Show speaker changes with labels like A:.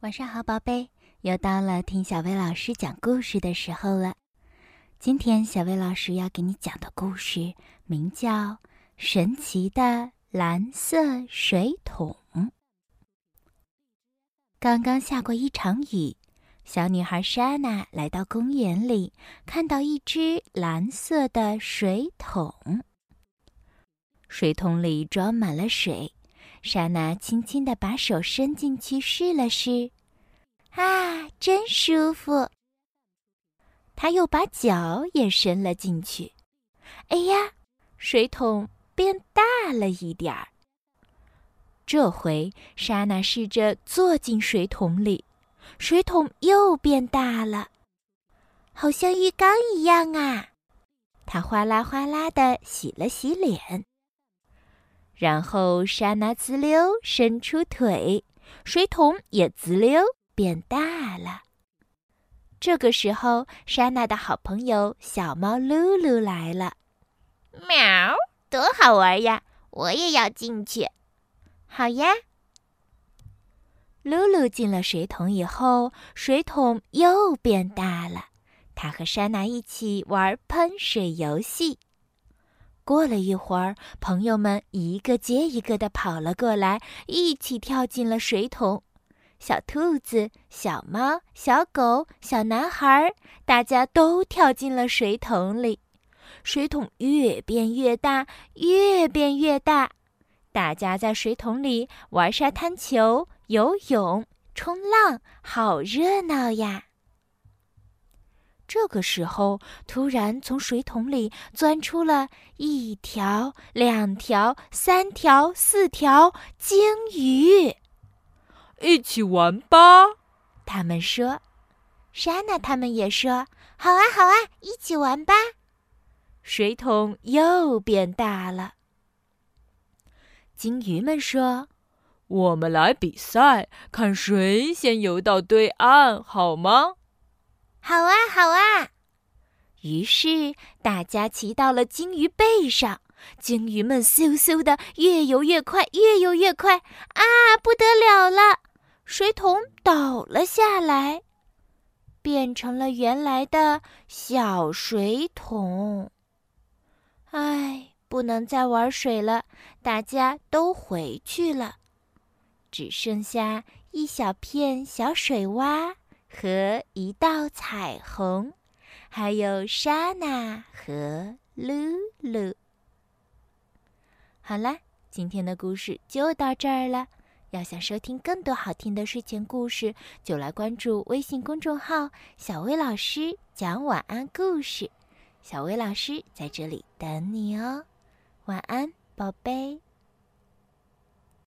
A: 晚上好，宝贝，又到了听小薇老师讲故事的时候了。今天小薇老师要给你讲的故事名叫《神奇的蓝色水桶》。刚刚下过一场雨，小女孩莎娜来到公园里，看到一只蓝色的水桶，水桶里装满了水。莎娜轻轻地把手伸进去试了试，啊，真舒服。她又把脚也伸了进去，哎呀，水桶变大了一点儿。这回莎娜试着坐进水桶里，水桶又变大了，好像浴缸一样啊！她哗啦哗啦地洗了洗脸。然后，莎娜滋溜伸出腿，水桶也滋溜变大了。这个时候，莎娜的好朋友小猫露露来了。
B: 喵，多好玩呀！我也要进去。
A: 好呀。露露进了水桶以后，水桶又变大了。她和莎娜一起玩喷水游戏。过了一会儿，朋友们一个接一个的跑了过来，一起跳进了水桶。小兔子、小猫、小狗、小男孩，大家都跳进了水桶里。水桶越变越大，越变越大。大家在水桶里玩沙滩球、游泳、冲浪，好热闹呀！这个时候，突然从水桶里钻出了一条、两条、三条、四条鲸鱼，
C: 一起玩吧！
A: 他们说。莎娜他们也说：“好啊，好啊，一起玩吧！”水桶又变大了。鲸鱼们说：“
C: 我们来比赛，看谁先游到对岸，好吗？”
B: 好啊，好啊！
A: 于是大家骑到了鲸鱼背上，鲸鱼们嗖嗖的越游越快，越游越快啊！不得了了，水桶倒了下来，变成了原来的小水桶。唉，不能再玩水了，大家都回去了，只剩下一小片小水洼。和一道彩虹，还有莎娜和露露。好了，今天的故事就到这儿了。要想收听更多好听的睡前故事，就来关注微信公众号“小薇老师讲晚安故事”。小薇老师在这里等你哦，晚安，宝贝。